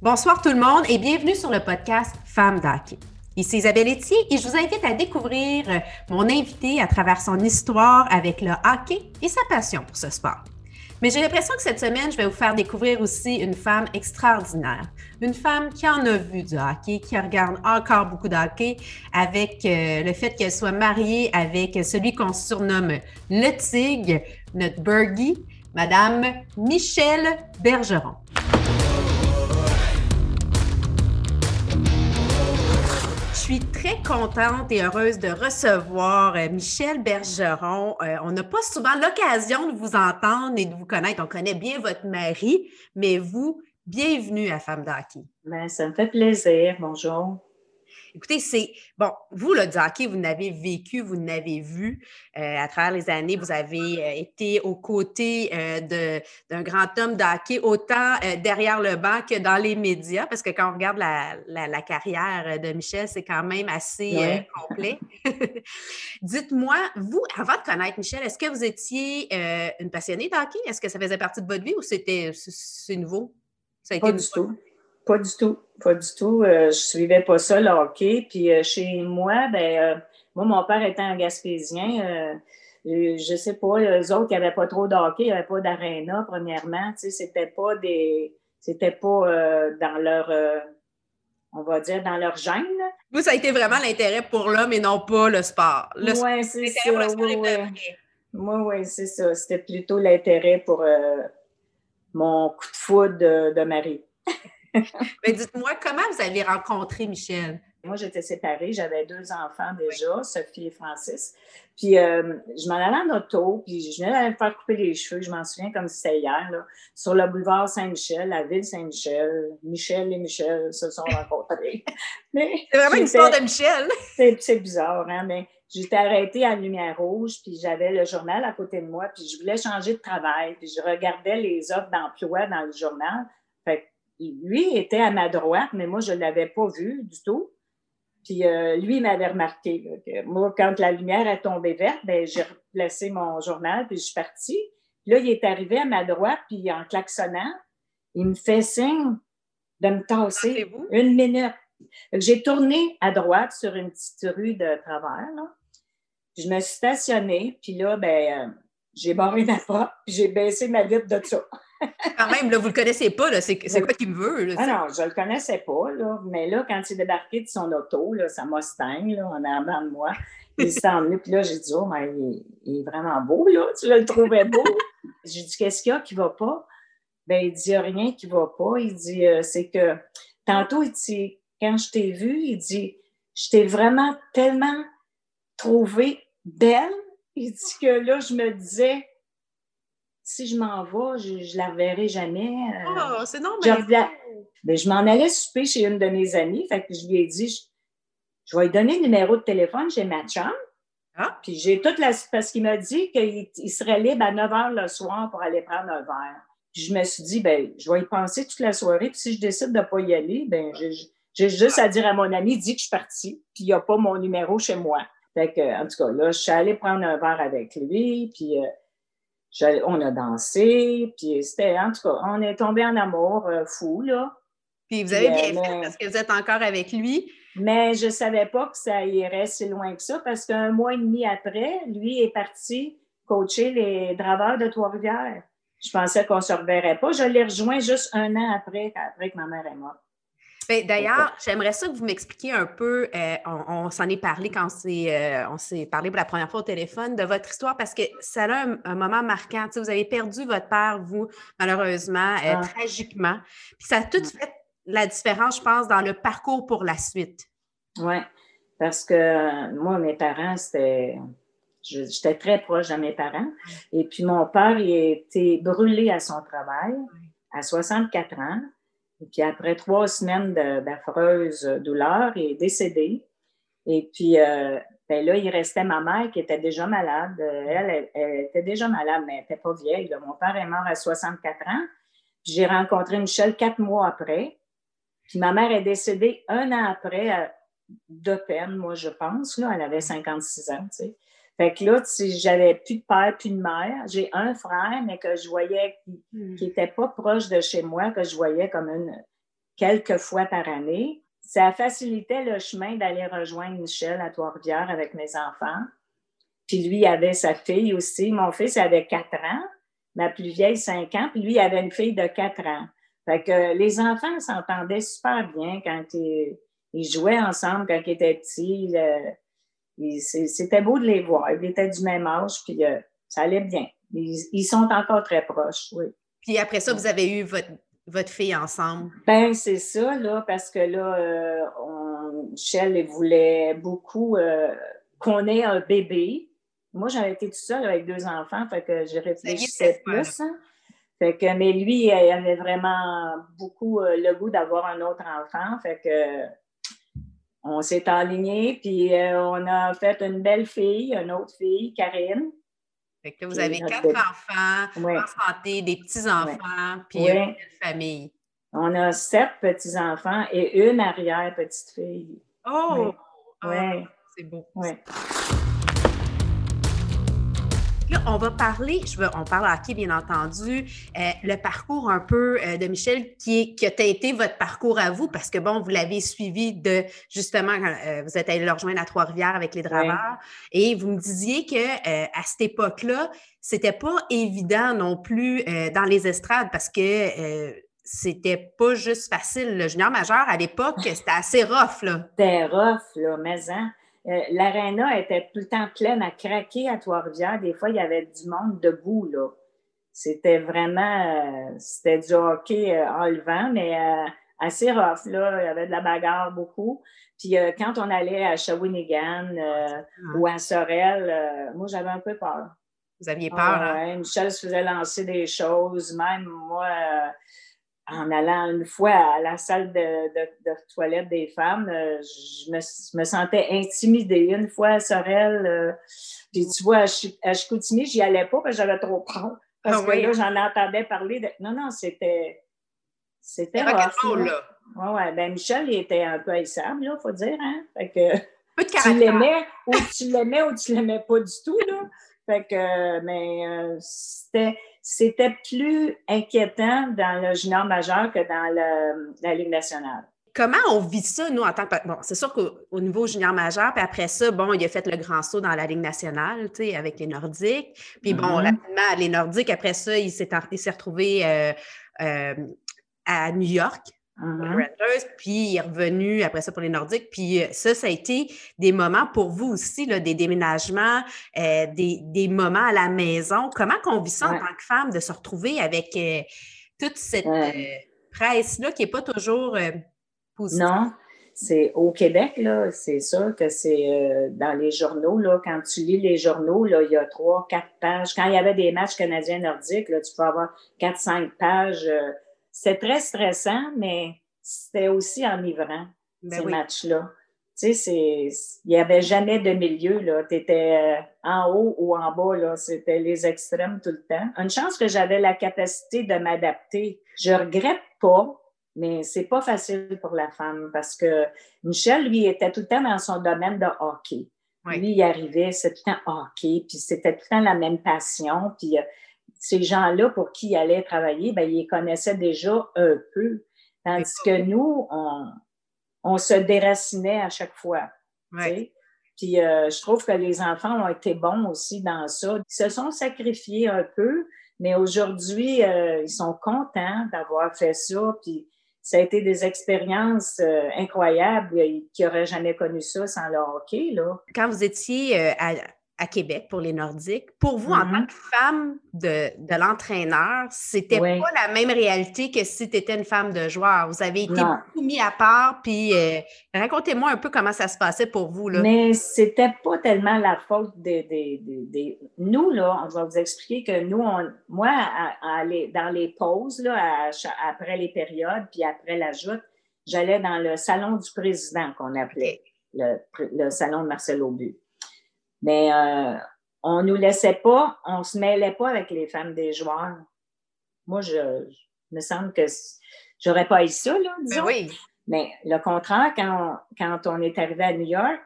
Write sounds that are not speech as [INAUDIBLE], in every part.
Bonsoir tout le monde et bienvenue sur le podcast Femmes d'hockey. Ici Isabelle Etier et je vous invite à découvrir mon invité à travers son histoire avec le hockey et sa passion pour ce sport. Mais j'ai l'impression que cette semaine, je vais vous faire découvrir aussi une femme extraordinaire. Une femme qui en a vu du hockey, qui regarde encore beaucoup de hockey, avec euh, le fait qu'elle soit mariée avec celui qu'on surnomme le Tigre, notre Bergie, Madame Michelle Bergeron. Suis très contente et heureuse de recevoir euh, Michel Bergeron. Euh, on n'a pas souvent l'occasion de vous entendre et de vous connaître. On connaît bien votre mari, mais vous, bienvenue à Femme d'Hockey. Ben, ça me fait plaisir. Bonjour. Écoutez, c'est bon, vous, le hockey, vous n'avez vécu, vous n'avez vu euh, à travers les années. Vous avez euh, été aux côtés euh, d'un grand homme de hockey, autant derrière le banc que dans les médias, parce que quand on regarde la, carrière de Michel, c'est quand même assez complet. [LAUGHS] Dites-moi, vous, avant de connaître Michel, est-ce que vous étiez une passionnée de hockey? Est-ce que ça faisait partie de votre vie ou c'était c'est nouveau? Ça a été Pas du tout. Pas du tout, pas du tout. Euh, je suivais pas ça, le hockey. Puis euh, chez moi, ben, euh, moi, mon père était un Gaspésien. je sais pas, les autres, il n'y avait pas trop de hockey, il n'y avait pas d'aréna, premièrement. Tu sais, c'était pas des. C'était pas dans leur. on va dire dans leur gène. Vous, ça a été vraiment l'intérêt pour l'homme et non pas le sport. Oui, c'est ça. Oui, oui. c'est ça. C'était plutôt l'intérêt pour mon coup de foudre de, de Marie. [LAUGHS] [LAUGHS] Mais dites-moi, comment vous avez rencontré Michel? Moi, j'étais séparée, j'avais deux enfants déjà, Sophie et Francis. Puis euh, je m'en allais en auto, puis je venais de faire couper les cheveux, je m'en souviens comme si c'était hier, là, sur le boulevard Saint-Michel, la ville Saint-Michel. Michel et Michel se sont rencontrés. [LAUGHS] c'est vraiment une histoire de Michel. c'est bizarre, hein, mais j'étais arrêtée à lumière rouge, puis j'avais le journal à côté de moi, puis je voulais changer de travail, puis je regardais les offres d'emploi dans le journal. Lui était à ma droite, mais moi, je ne l'avais pas vu du tout. Puis euh, lui, il m'avait remarqué. moi, quand la lumière est tombée verte, ben, j'ai replacé mon journal, puis je suis partie. là, il est arrivé à ma droite, puis en klaxonnant, il me fait signe de me tasser une minute. J'ai tourné à droite sur une petite rue de travers. Là. Je me suis stationnée, puis là, ben, euh, j'ai barré ma porte, puis j'ai baissé ma vitre de ça. Quand même, là, vous ne le connaissez pas, c'est quoi qu'il me veut? ah non, je ne le connaissais pas, là, mais là, quand il est débarqué de son auto, là, sa Mustang, là, en avant de moi, [LAUGHS] il s'est emmené, puis là, j'ai dit, oh, mais il, est vraiment beau, là, tu le trouvais beau. [LAUGHS] j'ai dit, qu'est-ce qu'il y a qui ne va pas? Ben, il dit, rien qui ne va pas. Il dit, euh, c'est que tantôt, il dit, quand je t'ai vu, il dit, je t'ai vraiment tellement trouvée belle. Il dit que là, je me disais, si je m'en vais, je ne la reverrai jamais. oh, c'est normal. Je, ben, je m'en allais souper chez une de mes amies. Fait que je lui ai dit, je, vais lui donner le numéro de téléphone chez ma chambre. Ah. Puis j'ai toute la. Parce qu'il m'a dit qu'il serait libre à 9 h le soir pour aller prendre un verre. Puis je me suis dit, ben, je vais y penser toute la soirée. Puis si je décide de ne pas y aller, ben, j'ai juste à dire à mon ami, dit que je suis partie. Puis il n'y a pas mon numéro chez moi. Fait que, en tout cas, là, je suis allée prendre un verre avec lui. Puis. Euh, on a dansé, puis c'était, en tout cas, on est tombé en amour euh, fou, là. Puis vous avez bien euh, fait parce que vous êtes encore avec lui. Mais je ne savais pas que ça irait si loin que ça parce qu'un mois et demi après, lui est parti coacher les draveurs de Trois-Rivières. Je pensais qu'on ne se reverrait pas. Je l'ai rejoint juste un an après, après que ma mère est morte. D'ailleurs, j'aimerais ça que vous m'expliquiez un peu, euh, on, s'en est parlé quand euh, on s'est parlé pour la première fois au téléphone, de votre histoire, parce que ça a un, moment marquant. vous avez perdu votre père, vous, malheureusement, euh, ah. tragiquement. Puis ça a tout fait la différence, je pense, dans le parcours pour la suite. Oui, parce que moi, mes parents, c'était... J'étais très proche de mes parents. Et puis, mon père, il était brûlé à son travail à 64 ans. Et puis après trois semaines d'affreuses douleurs, il est décédé. Et puis euh, ben là, il restait ma mère qui était déjà malade. Elle, elle, était déjà malade, mais elle n'était pas vieille. Mon père est mort à 64 ans. J'ai rencontré Michel quatre mois après. Puis ma mère est décédée un an après, de peine, moi, je pense. Là, elle avait 56 ans. Tu sais. Fait que là, j'avais plus de père, plus de mère. J'ai un frère, mais que je voyais qui n'était hmm. pas proche de chez moi, que je voyais comme une, quelques fois par année. Ça facilitait le chemin d'aller rejoindre Michel à Trois-Rivières avec mes enfants. Puis lui avait sa fille aussi. Mon fils avait quatre ans, ma plus vieille cinq ans, puis lui il avait une fille de quatre ans. Fait que les enfants s'entendaient super bien quand ils, jouaient ensemble quand ils étaient petits. C'était beau de les voir. Ils étaient du même âge, puis euh, ça allait bien. Ils, sont encore très proches, oui. Puis après ça, vous avez eu votre, votre fille ensemble? Ben c'est ça, là, parce que là, euh, on, Michel voulait beaucoup euh, qu'on ait un bébé. Moi, j'avais été toute seule avec deux enfants, fait que j'ai réfléchissais plus. Hein. Fait que, mais lui, il avait vraiment beaucoup euh, le goût d'avoir un autre enfant. Fait que on s'est aligné, puis on a fait une belle fille, une autre fille, Karine. Fait que vous avez quatre enfants en santé, des petits-enfants, puis une belle famille. On a sept petits-enfants et une arrière-petite-fille. Oh! Oui. Ah, c'est beau. Là, on va parler, je veux, on parle hockey, bien entendu, euh, le parcours un peu euh, de Michel qui, est, qui a été votre parcours à vous, parce que bon, vous l'avez suivi de justement quand euh, vous êtes allé le rejoindre à Trois-Rivières avec les draveurs, et vous me disiez que à cette époque-là, c'était pas évident non plus dans les estrades parce que c'était pas juste facile. Le junior majeur, à l'époque, c'était assez rough, là. C'était rough, là, mais hein? Euh, l'aréna était tout le temps pleine à craquer à Trois-Rivières. Des fois, il y avait du monde debout, là. C'était vraiment, euh, c'était du hockey euh, enlevant, mais assez rough, là. Il y avait de la bagarre beaucoup. Puis quand on allait à Shawinigan ah. ou à Sorel, moi, j'avais un peu peur. Vous aviez peur, ah, hein? Michel se faisait lancer des choses. Même moi, en allant une fois à la salle de, de, toilette des femmes, euh, je me, me, sentais intimidée. Une fois à Sorel, euh, puis tu vois, à, Chicoutimi, j'y allais pas parce que j'avais trop peur. Parce ah que là, j'en entendais parler. De... Non, non, c'était. C'était là. Ouais, ouais. Ben, Michel, il était un peu haïssable, là, faut dire, hein. Fait que. tu l'aimais ou tu l'aimais ou tu l'aimais pas du tout, là. Fait que, mais euh, c'était c'était plus inquiétant dans le junior majeur que dans la Ligue nationale. Comment on vit ça, nous, en tant que. Bon, c'est sûr qu'au niveau junior majeur, puis après ça, bon, il a fait le grand saut dans la Ligue nationale, tu sais, avec les Nordiques. Puis bon, mm-hmm. rapidement, les Nordiques, après ça, il s'est, retrouvé euh, euh, à New York Mm-hmm. puis il est revenu après ça pour les Nordiques. Puis euh, ça, ça a été des moments pour vous aussi, là, des déménagements, euh, des, moments à la maison. Comment qu'on vit ça en tant que femme de se retrouver avec euh, toute cette presse-là qui n'est pas toujours positive? Non. C'est au Québec, là, c'est sûr que c'est dans les journaux, là, quand tu lis les journaux, là, il y a trois, quatre pages. Quand il y avait des matchs canadiens nordiques, là, tu peux avoir quatre, cinq pages c'est très stressant, mais c'était aussi enivrant, ben ces matchs-là. Tu sais, il n'y avait jamais de milieu, là. Tu étais euh, en haut ou en bas, là. C'était les extrêmes tout le temps. Une chance que j'avais la capacité de m'adapter. Je regrette pas, mais c'est pas facile pour la femme parce que Michel, lui, était tout le temps dans son domaine de hockey. Lui, il arrivait, c'était tout le temps hockey, puis c'était tout le temps la même passion. Puis euh, ces gens-là pour qui il allait travailler, ben, ils connaissaient déjà un peu. Tandis que nous, on, se déracinait à chaque fois. Puis euh, je trouve que les enfants ont été bons aussi dans ça. Ils se sont sacrifiés un peu, mais aujourd'hui, euh, ils sont contents d'avoir fait ça. Puis ça a été des expériences euh, incroyables. Ils n'auraient jamais connu ça sans le hockey. Là. Quand vous étiez à, à Québec pour les Nordiques. Pour vous, en tant mm-hmm. que femme de, de l'entraîneur, c'était pas la même réalité que si tu étais une femme de joueur. Vous avez été beaucoup mis à part, puis euh, racontez-moi un peu comment ça se passait pour vous. Là. Mais c'était pas tellement la faute des... Nous, là, on va vous expliquer que nous, on, moi, dans les pauses, là, après les périodes, puis après la joute, j'allais dans le salon du président qu'on appelait, le, le salon de Marcel Aubu. Mais euh, on nous laissait pas, on se mêlait pas avec les femmes des joueurs. Moi, je, me semble que j'aurais pas eu ça, là, ben disons. Mais, oui. Mais le contraire, quand on, quand on est arrivé à New York,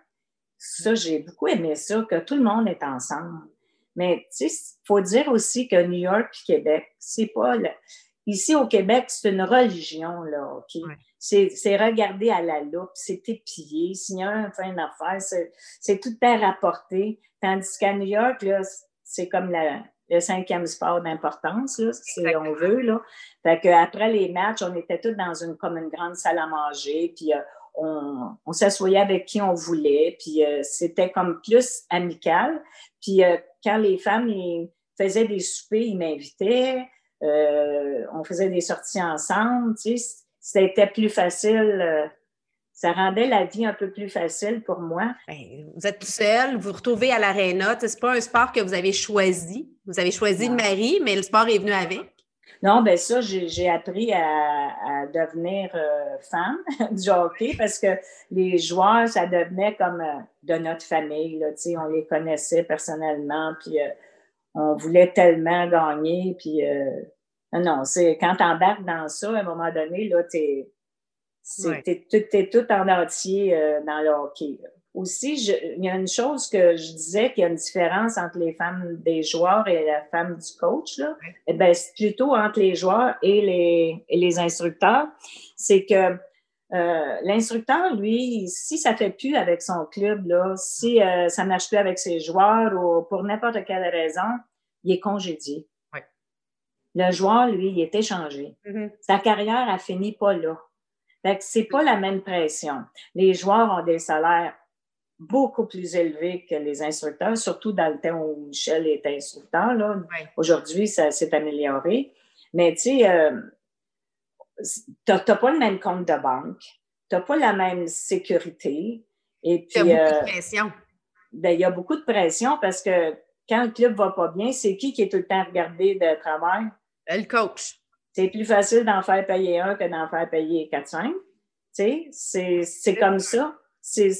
ça, j'ai beaucoup aimé ça, que tout le monde est ensemble. Mais, tu sais, il faut dire aussi que New York et Québec, c'est pas le, ici au Québec, c'est une religion, là, OK? C'est regarder à la loupe, c'est épié. S'il y a un fin d'affaires, c'est tout à rapporté. Tandis qu'à New York, là, c'est comme la, le cinquième sport d'importance, si on veut. Là. Fait que après les matchs, on était tous dans une, comme une grande salle à manger, puis euh, on, on s'assoyait avec qui on voulait, puis euh, c'était comme plus amical. Puis euh, quand les femmes ils faisaient des soupers, ils m'invitaient, on faisait des sorties ensemble, tu sais, c'était plus facile ça rendait la vie un peu plus facile pour moi. Ben, vous êtes tout seul, vous vous retrouvez à l'aréna. C'est pas un sport que vous avez choisi. Vous avez choisi de mari, mais le sport est venu avec. Non, ben ça, j'ai appris à, devenir euh, femme [LAUGHS] du hockey parce que les joueurs, ça devenait comme euh, de notre famille. Là, on les connaissait personnellement, puis euh, on voulait tellement gagner. Puis, non, c'est quand tu embarques dans ça, à un moment donné, là, tu es c'était tout, en entier euh, dans le hockey. Aussi, il y a une chose que je disais qu'il y a une différence entre les femmes des joueurs et la femme du coach. Là. Eh ben, c'est plutôt entre les joueurs et les, les instructeurs. C'est que euh, l'instructeur, lui, si ça fait plus avec son club, là, si euh, ça marche plus avec ses joueurs ou pour n'importe quelle raison, il est congédié. Le joueur, lui, il est échangé. Mm-hmm. Sa carrière a fini pas là. Fait que c'est pas la même pression. Les joueurs ont des salaires beaucoup plus élevés que les instructeurs, surtout dans le temps où Michel est instructeur. Là. Aujourd'hui, ça s'est amélioré. Mais tu sais, euh, tu n'as pas le même compte de banque, tu n'as pas la même sécurité. Et puis, il y a beaucoup de euh, pression. Ben, il y a beaucoup de pression parce que quand le club va pas bien, c'est qui qui est tout le temps regardé de travail? Le coach c'est plus facile d'en faire payer un que d'en faire payer quatre, cinq. Tu sais, c'est comme ça. C'est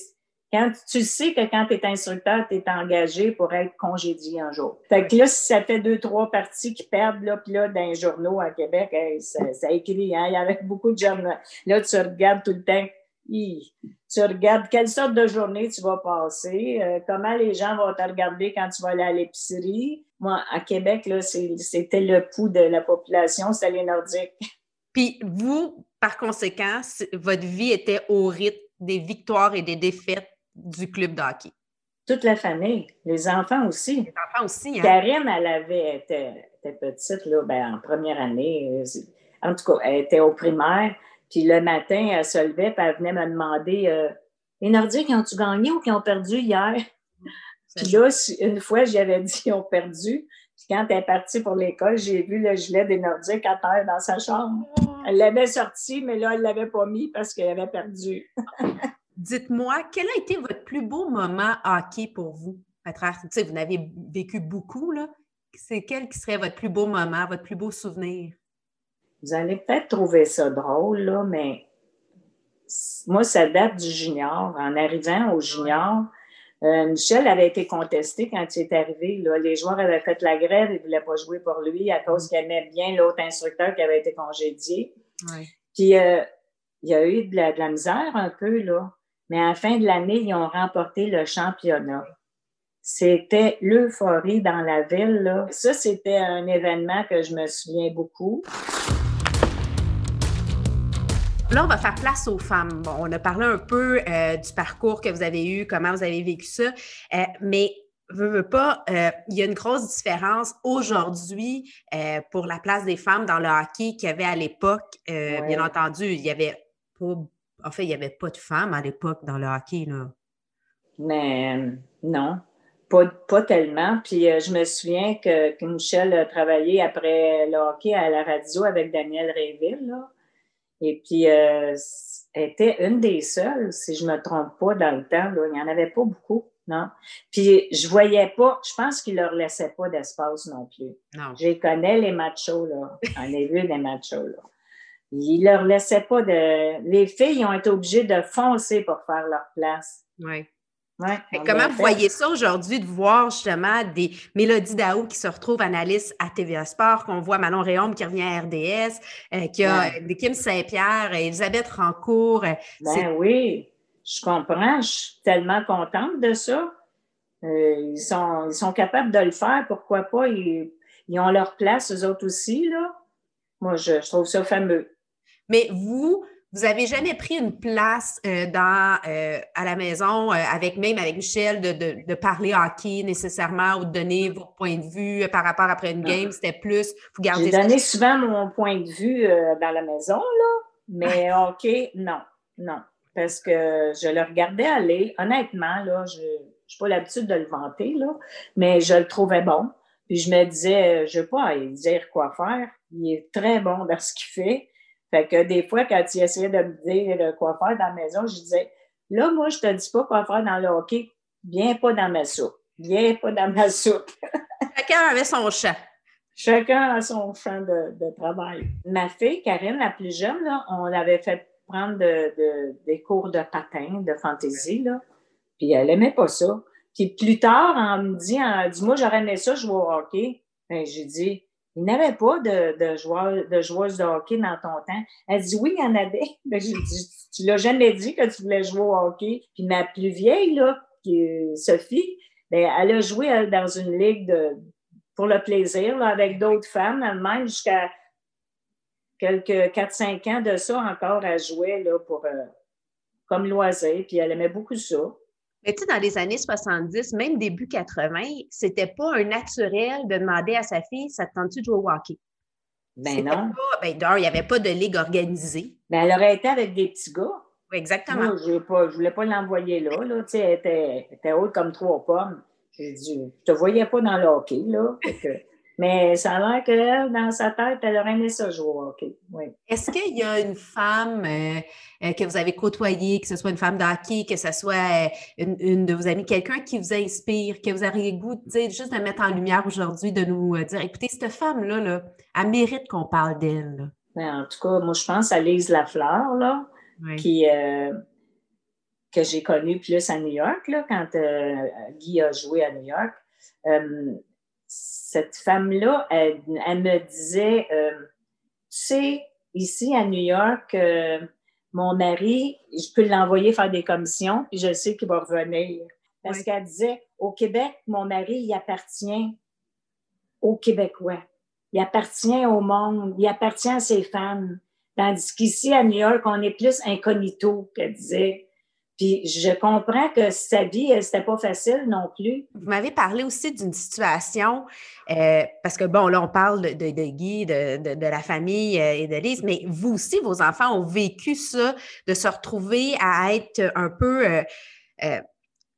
quand tu sais que quand tu es instructeur, tu es engagé pour être congédié un jour. Fait que là, si ça fait deux, trois parties qui perdent, là, puis là, dans les journaux à Québec, ça, écrit, hein, il y avait beaucoup de jeunes. Là, tu regardes tout le temps tu regardes quelle sorte de journée tu vas passer, euh, comment les gens vont te regarder quand tu vas aller à l'épicerie. Moi, à Québec, c'était le pouls de la population, c'était les Nordiques. Puis vous, par conséquent, votre vie était au rythme des victoires et des défaites du club de hockey. Toute la famille, les enfants aussi. Les enfants aussi, hein? Karine, elle avait, était, petite, là, ben, en première année. En tout cas, elle était au primaire. Puis le matin, elle se levait, puis elle venait me demander euh, Les Nordiques, ont-tu gagné ou qui ont perdu hier? Puis là, une fois, j'avais dit qu'ils ont perdu. Puis quand elle est partie pour l'école, j'ai vu le gilet des Nordiques à terre dans sa chambre. Elle l'avait sorti, mais là, elle ne l'avait pas mis parce qu'elle avait perdu. Dites-moi, quel a été votre plus beau moment hockey pour vous? À travers, vous n'avez vécu beaucoup, là. C'est quel qui serait votre plus beau moment, votre plus beau souvenir? Vous allez peut-être trouver ça drôle, là, mais moi, ça date du junior. En arrivant au junior, euh, Michel avait été contesté quand il est arrivé. Là. Les joueurs avaient fait la grève, ils ne voulaient pas jouer pour lui à cause qu'il aimait bien l'autre instructeur qui avait été congédié. Puis euh, il y a eu de la, de la, misère un peu, là. Mais à la fin de l'année, ils ont remporté le championnat. C'était l'euphorie dans la ville. Là. Ça, c'était un événement que je me souviens beaucoup. Là, on va faire place aux femmes. Bon, on a parlé un peu euh, du parcours que vous avez eu, comment vous avez vécu ça, euh, mais veux, veux pas, euh, il y a une grosse différence aujourd'hui pour la place des femmes dans le hockey qu'il y avait à l'époque. Bien entendu, il y avait pas, en fait, il n'y avait pas de femmes à l'époque dans le hockey. Là. Mais non, pas, pas tellement. Puis je me souviens que, que, Michel a travaillé après le hockey à la radio avec Daniel Réville. Là. Et puis, euh, elle était une des seules, si je ne me trompe pas, dans le temps. Là. Il n'y en avait pas beaucoup, non? Puis, je voyais pas, je pense qu'il ne leur laissait pas d'espace non plus. Non. Je connais, les machos, là. On a vu les machos, là. Ils leur laissaient pas de. Les filles ont été obligées de foncer pour faire leur place. Oui comment vous voyez ça aujourd'hui de voir justement des Mélodies Dao qui se retrouvent analystes à TVA Sport, qu'on voit Manon Réaume qui revient à RDS, euh, qui a Kim Saint-Pierre, Elisabeth Rancourt. Euh, ben oui, je comprends. Je suis tellement contente de ça. Euh, ils, sont, sont capables de le faire. Pourquoi pas? Ils, ont leur place, eux autres aussi, là. Moi, je, trouve ça fameux. Mais vous, vous n'avez jamais pris une place euh, dans, euh, à la maison, euh, avec même avec Michel, de, de, parler hockey nécessairement ou de donner vos points de vue par rapport après une game? C'était plus, vous gardez J'ai donné souvent mon point de vue dans la maison, là, mais hockey, non, non. Parce que je le regardais aller. Honnêtement, là, je n'ai pas l'habitude de le vanter, là, mais je le trouvais bon. Puis je me disais, je ne vais pas dire quoi faire. Il est très bon dans ce qu'il fait. Fait que des fois, quand il essayait de me dire quoi faire dans la maison, je disais, là, moi, je te dis pas quoi faire dans le hockey. Viens pas dans ma soupe. Viens pas dans ma soupe. [LAUGHS] Chacun avait son champ. Chacun a son champ de, travail. Ma fille, Karine, la plus jeune, là, on l'avait fait prendre des cours de patin, de fantaisie, là. Puis elle aimait pas ça. Puis plus tard, on me dit, dit moi, j'aurais aimé ça jouer au hockey. Ben, j'ai dit, il n'avait pas de, de, joueur, de joueuses de hockey dans ton temps. Elle dit oui, il y en avait. [LAUGHS] Ben, tu l'as jamais dit que tu voulais jouer au hockey. Puis ma plus vieille, là, Sophie, ben, elle a joué dans une ligue de, pour le plaisir, là, avec d'autres femmes, elle-même, jusqu'à quelques 4-5 ans de ça encore, elle jouait là, pour, euh, comme loisir, puis elle aimait beaucoup ça. Mais tu sais, dans les années 70, même début 80, c'était pas un naturel de demander à sa fille, ça te tente-tu de jouer au hockey? Ben non. ben il n'y avait pas de ligue organisée. Ben, elle aurait été avec des petits gars. Oui, exactement. Moi, je ne voulais pas l'envoyer là. là. Tu sais, elle était, elle était haute comme trois pommes. J'ai dit, je te voyais pas dans le hockey, là. Mais ça a l'air que dans sa tête, elle aurait aimé ça jouer au hockey. Oui. Est-ce qu'il y a une femme euh, euh, que vous avez côtoyée, que ce soit une femme de hockey, que ce soit euh, une, de vos amies, quelqu'un qui vous inspire, que vous auriez goût juste de mettre en lumière aujourd'hui, de nous dire écoutez, cette femme-là, là, elle mérite qu'on parle d'elle. Ben, en tout cas, moi, je pense à Lise Lafleur, là, qui, que j'ai connue plus à New York, là, quand Guy a joué à New York cette femme-là, elle, me disait, euh, tu sais, ici à New York, euh, mon mari, je peux l'envoyer faire des commissions, puis je sais qu'il va revenir. Parce qu'elle disait, au Québec, mon mari, il appartient aux Québécois. Il appartient au monde. Il appartient à ses femmes. Tandis qu'ici, à New York, on est plus incognito, qu'elle disait. Puis je comprends que sa vie, c'était pas facile non plus. Vous m'avez parlé aussi d'une situation, euh, parce que bon, là, on parle de, Guy, de, la famille euh, et de Lise, mais vous aussi, vos enfants ont vécu ça, de se retrouver à être un peu euh,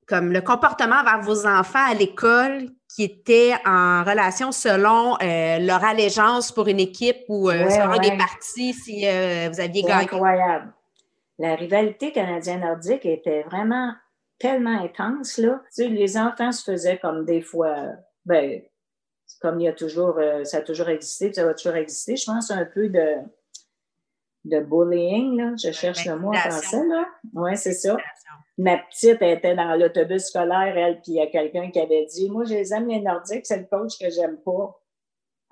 comme le comportement vers vos enfants à l'école qui était en relation selon leur allégeance pour une équipe ou selon des parties si vous aviez gagné. Incroyable la rivalité canadienne-nordique était vraiment tellement intense, là. Tu sais, les enfants se faisaient comme des fois, ben, comme il y a toujours, euh, ça a toujours existé, ça va toujours exister. Je pense un peu de, de bullying, là. Je cherche le mot en français, là. Oui, c'est ça. Ma petite était dans l'autobus scolaire, elle, puis il y a quelqu'un qui avait dit, moi, je les aime les Nordiques, c'est le coach que j'aime pas.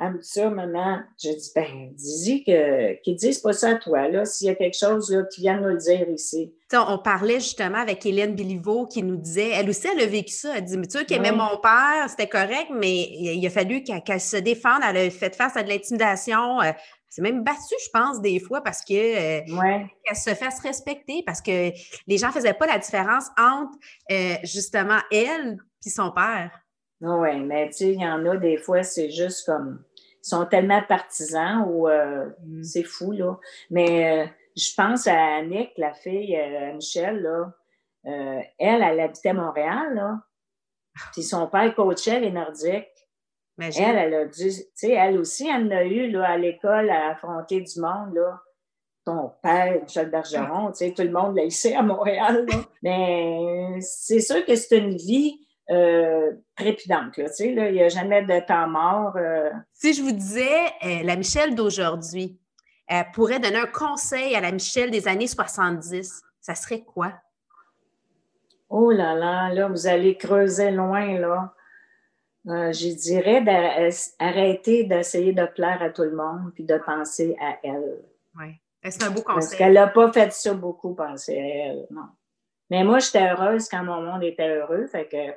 Elle me dit ça, maman? J'ai dit, ben, dis-y qu'ils disent pas ça à toi, là. S'il y a quelque chose, là, qu'ils viennent nous le dire ici. on parlait justement avec Hélène Biliveau qui nous disait, elle aussi, elle a vécu ça. Elle dit, mais tu vois, qu'elle aimait mon père, c'était correct, mais il a fallu qu'elle se défende. Elle a fait face à de l'intimidation. Euh, c'est même battue, je pense, des fois, parce que euh, qu'elle se fasse respecter, parce que les gens ne faisaient pas la différence entre euh, justement elle et son père. Oui, mais tu sais, il y en a des fois, c'est juste comme sont tellement partisans ou euh, mm. c'est fou, là. Mais euh, je pense à Annick, la fille, euh, Michel, là. elle, elle habitait à Montréal, là. Puis son père coachait les Nordiques. Elle, elle a dû, tu sais, elle aussi, elle en a eu, là, à l'école, à affronter du monde, là. Ton père, Michel Bergeron, tu sais, tout le monde l'a ici à Montréal, là. [LAUGHS] Mais c'est sûr que c'est une vie euh, trépidante. Là, il n'y a jamais de temps mort. Euh. Si je vous disais, euh, la Michelle d'aujourd'hui pourrait donner un conseil à la Michelle des années 70, ça serait quoi? Oh là là, là, vous allez creuser loin, là. je dirais d'arrêter d'essayer de plaire à tout le monde puis de penser à elle. Oui, c'est un beau conseil. Parce qu'elle n'a pas fait ça beaucoup, penser à elle, non. Mais moi, j'étais heureuse quand mon monde était heureux, fait que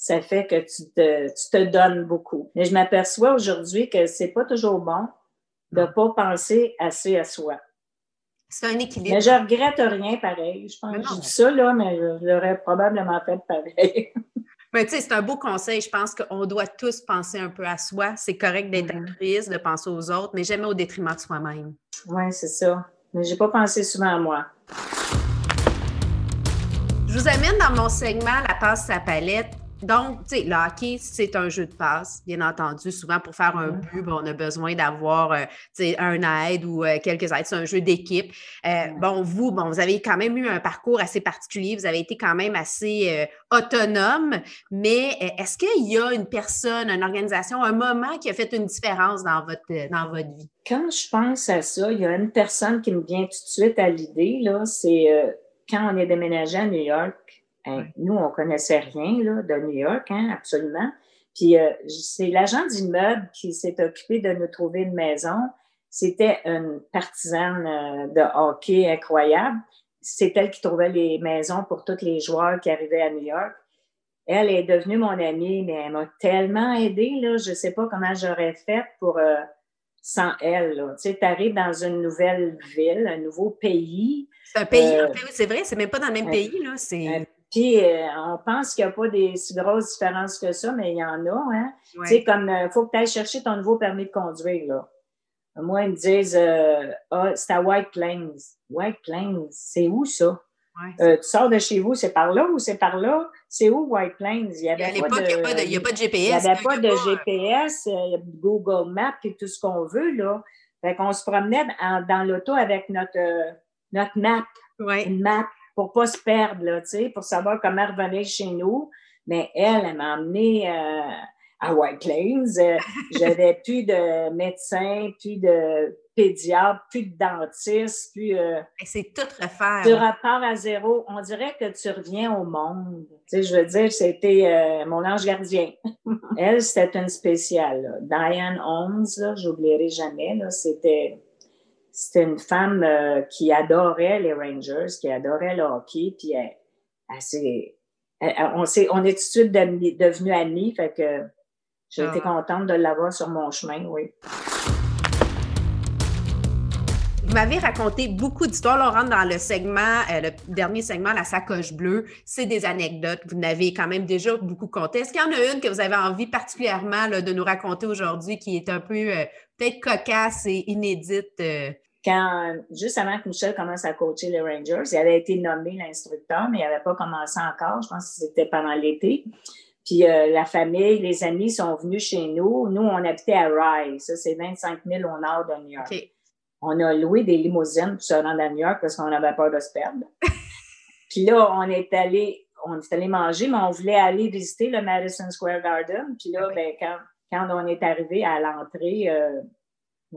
ça fait que tu te, tu te donnes beaucoup. Mais je m'aperçois aujourd'hui que c'est pas toujours bon de ne pas penser assez à soi. C'est un équilibre. Mais je regrette rien pareil. Je pense que je dis ça, là, mais je l'aurais probablement fait pareil. [LAUGHS] Mais tu sais, c'est un beau conseil. Je pense qu'on doit tous penser un peu à soi. C'est correct d'être altruiste, de penser aux autres, mais jamais au détriment de soi-même. Oui, c'est ça. Mais j'ai pas pensé souvent à moi. Je vous amène dans mon segment La passe sa palette. Donc, tu sais, le hockey, c'est un jeu de passe, bien entendu. Souvent, pour faire un but, on a besoin d'avoir, euh, tu sais, un aide ou euh, quelques aides. C'est un jeu d'équipe. Euh, bon, vous, bon, vous avez quand même eu un parcours assez particulier. Vous avez été quand même assez autonome. Mais est-ce qu'il y a une personne, une organisation, un moment qui a fait une différence dans votre, dans votre vie? Quand je pense à ça, il y a une personne qui me vient tout de suite à l'idée, là. C'est quand on est déménagé à New York nous, on connaissait rien là, de New York, hein, absolument. Puis euh, c'est l'agent d'immeuble qui s'est occupé de nous trouver une maison. C'était une partisane euh, de hockey incroyable. C'est elle qui trouvait les maisons pour tous les joueurs qui arrivaient à New York. Elle est devenue mon amie, mais elle m'a tellement aidée, là, je ne sais pas comment j'aurais fait pour euh, sans elle. Tu sais, arrives dans une nouvelle ville, un nouveau pays. C'est un pays, c'est vrai, c'est même pas dans le même pays. Là. C'est puis, euh, on pense qu'il n'y a pas des si grosses différences que ça, mais il y en a. Hein? Tu sais, comme il euh, faut que tu ailles chercher ton nouveau permis de conduire. Là. Moi, ils me disent euh, Ah, c'est à White Plains. White Plains, c'est où ça? tu sors de chez vous, c'est par là ou c'est par là? C'est où White Plains? Il y avait pas de, il n'y a, pas de GPS. Il n'y avait pas de GPS, Google Maps et tout ce qu'on veut. Là. Fait qu'on se promenait dans l'auto avec notre, notre map. Une map pour pas se perdre, là, pour savoir comment revenir chez nous. Mais elle, elle m'a emmenée euh, à White Plains. Euh, [LAUGHS] j'avais plus de médecin, plus de pédiatre, plus de dentiste, plus... Euh, c'est tout refaire. Tu repars à zéro. On dirait que tu reviens au monde. Tu je veux dire, c'était mon ange gardien. [LAUGHS] elle, c'était une spéciale. Diane Holmes, j'oublierai jamais. C'était c'était une femme euh, qui adorait les Rangers, qui adorait le hockey, puis elle, on, est, on est tout de suite devenus amis, fait que j'ai été ah. contente de l'avoir sur mon chemin, oui. Vous m'avez raconté beaucoup d'histoires. Là, on rentre dans le segment, euh, le dernier segment, la sacoche bleue. C'est des anecdotes. Vous n'avez quand même déjà beaucoup compté. Est-ce qu'il y en a une que vous avez envie particulièrement de nous raconter aujourd'hui qui est un peu euh, peut-être cocasse et inédite? Quand, juste avant que Michel commence à coacher les Rangers, il avait été nommé l'instructeur, mais il n'avait pas commencé encore. Je pense que c'était pendant l'été. Puis euh, la famille, les amis sont venus chez nous. Nous, on habitait à Rye. Ça, c'est 25 000 au nord de New York. On a loué des limousines pour se rendre à New York parce qu'on avait peur de se perdre. [LAUGHS] Puis là, on est allé, on est allé manger, mais on voulait aller visiter le Madison Square Garden. Puis là, ben, quand, quand on est arrivé à l'entrée, euh,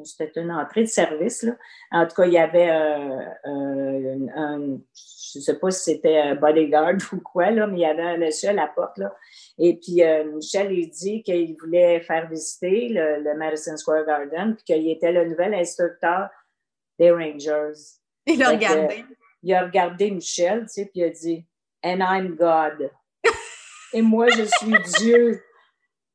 c'était une entrée de service. Là. En tout cas, il y avait euh, euh, un, je ne sais pas si c'était un bodyguard [LAUGHS] ou quoi, là, mais il y avait un monsieur à la porte. Là. Et puis, euh, Michel, il dit qu'il voulait faire visiter le, Madison Square Garden, puis qu'il était le nouvel instructeur des Rangers. Il a regardé. il a regardé Michel, tu sais, puis il a dit « And I'm God. Et moi, je suis Dieu.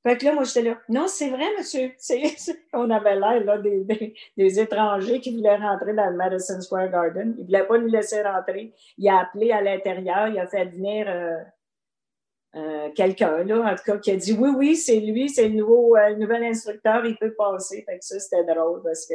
Fait que là, moi, j'étais là. Non, c'est vrai, monsieur. [LAUGHS] on avait l'air là, des, des, étrangers qui voulaient rentrer dans le Madison Square Garden. Il ne voulait pas nous laisser rentrer. Il a appelé à l'intérieur. Il a fait venir euh, euh, quelqu'un, là, en tout cas, qui a dit Oui, oui, c'est lui, c'est le, nouveau, euh, nouvel instructeur, il peut passer. Fait que ça, c'était drôle parce que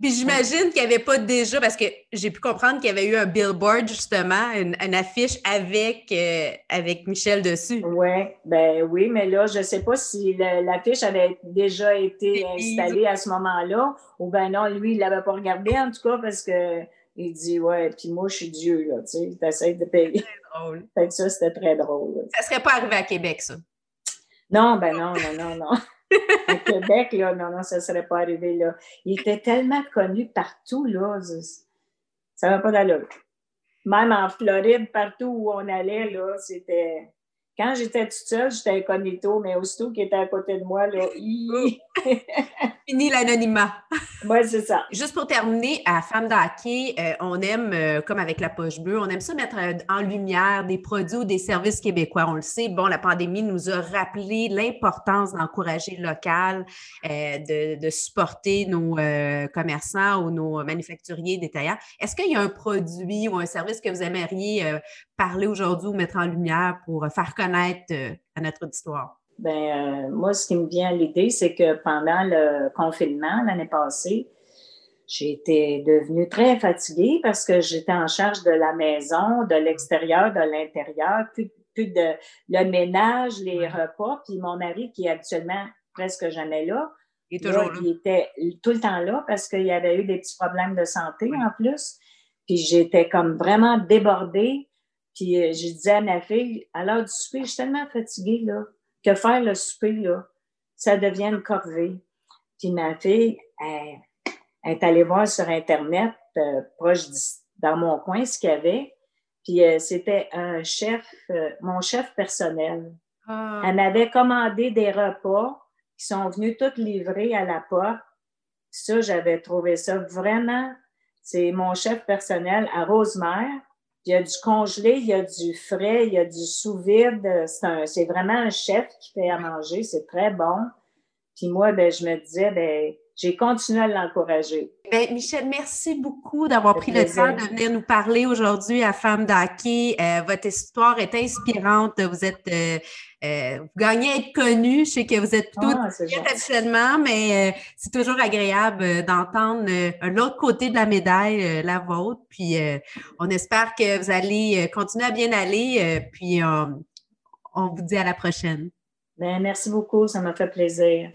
puis j'imagine qu'il n'y avait pas déjà, parce que j'ai pu comprendre qu'il y avait eu un billboard, justement, une, affiche avec, euh, avec Michel dessus. Ouais, ben oui, mais là, je ne sais pas si l'affiche avait déjà été installée à ce moment-là, ou ben non, lui, il ne l'avait pas regardé, en tout cas, parce que il dit, ouais, puis moi, je suis Dieu, là, tu sais, t'essayes de payer. Très drôle. Fait que ça, c'était très drôle. Ça serait pas arrivé à Québec, ça? Non, ben non, non, non, non. À Québec, là, non, non, ça ne serait pas arrivé là. Il était tellement connu partout, là. Ça va pas d'allure. Même en Floride, partout où on allait, là, c'était. Quand j'étais toute seule, j'étais incognito, mais aussitôt qui était à côté de moi, là, [LAUGHS] Fini l'anonymat. Oui, c'est ça. Juste pour terminer, à Femme d'Hockey, euh, on aime, euh, comme avec la poche bleue, on aime ça mettre euh, en lumière des produits ou des services québécois. On le sait, bon, la pandémie nous a rappelé l'importance d'encourager le local, de, de, supporter nos commerçants ou nos manufacturiers détaillants. Est-ce qu'il y a un produit ou un service que vous aimeriez parler aujourd'hui ou mettre en lumière pour faire connaître à notre auditoire? Ben, euh, moi, ce qui me vient à l'idée, c'est que pendant le confinement l'année passée, j'ai été devenue très fatiguée parce que j'étais en charge de la maison, de l'extérieur, de l'intérieur, plus, plus de le ménage, les repas. Puis mon mari, qui est actuellement presque jamais là, il, est toujours là. il était tout le temps là parce qu'il y avait eu des petits problèmes de santé en plus. Puis j'étais comme vraiment débordée. Puis euh, je disais à ma fille, à l'heure du souper, je suis tellement fatiguée, là que faire le souper, là, ça devient une corvée. Puis ma fille, elle, est allée voir sur Internet, euh, proche dans mon coin, ce qu'il y avait. Puis euh, c'était un chef, euh, mon chef personnel. Ah. Elle m'avait commandé des repas qui sont venus tous livrés à la porte. Ça, j'avais trouvé ça vraiment. C'est mon chef personnel à Rosemère. Il y a du congelé, il y a du frais, il y a du sous-vide. C'est vraiment un chef qui fait à manger. C'est très bon. Puis moi, ben, je me disais, ben, j'ai continué à l'encourager. Ben, Michel, merci beaucoup d'avoir pris le temps de venir nous parler aujourd'hui à Femme d'Hockey. Euh, votre histoire est inspirante. Vous êtes, euh, euh, vous gagnez à être connue. Je sais que vous êtes toutes ah, habituellement, mais c'est toujours agréable d'entendre l'autre côté de la médaille, la vôtre. Puis on espère que vous allez continuer à bien aller. puis on vous dit à la prochaine. Ben, merci beaucoup. Ça m'a fait plaisir.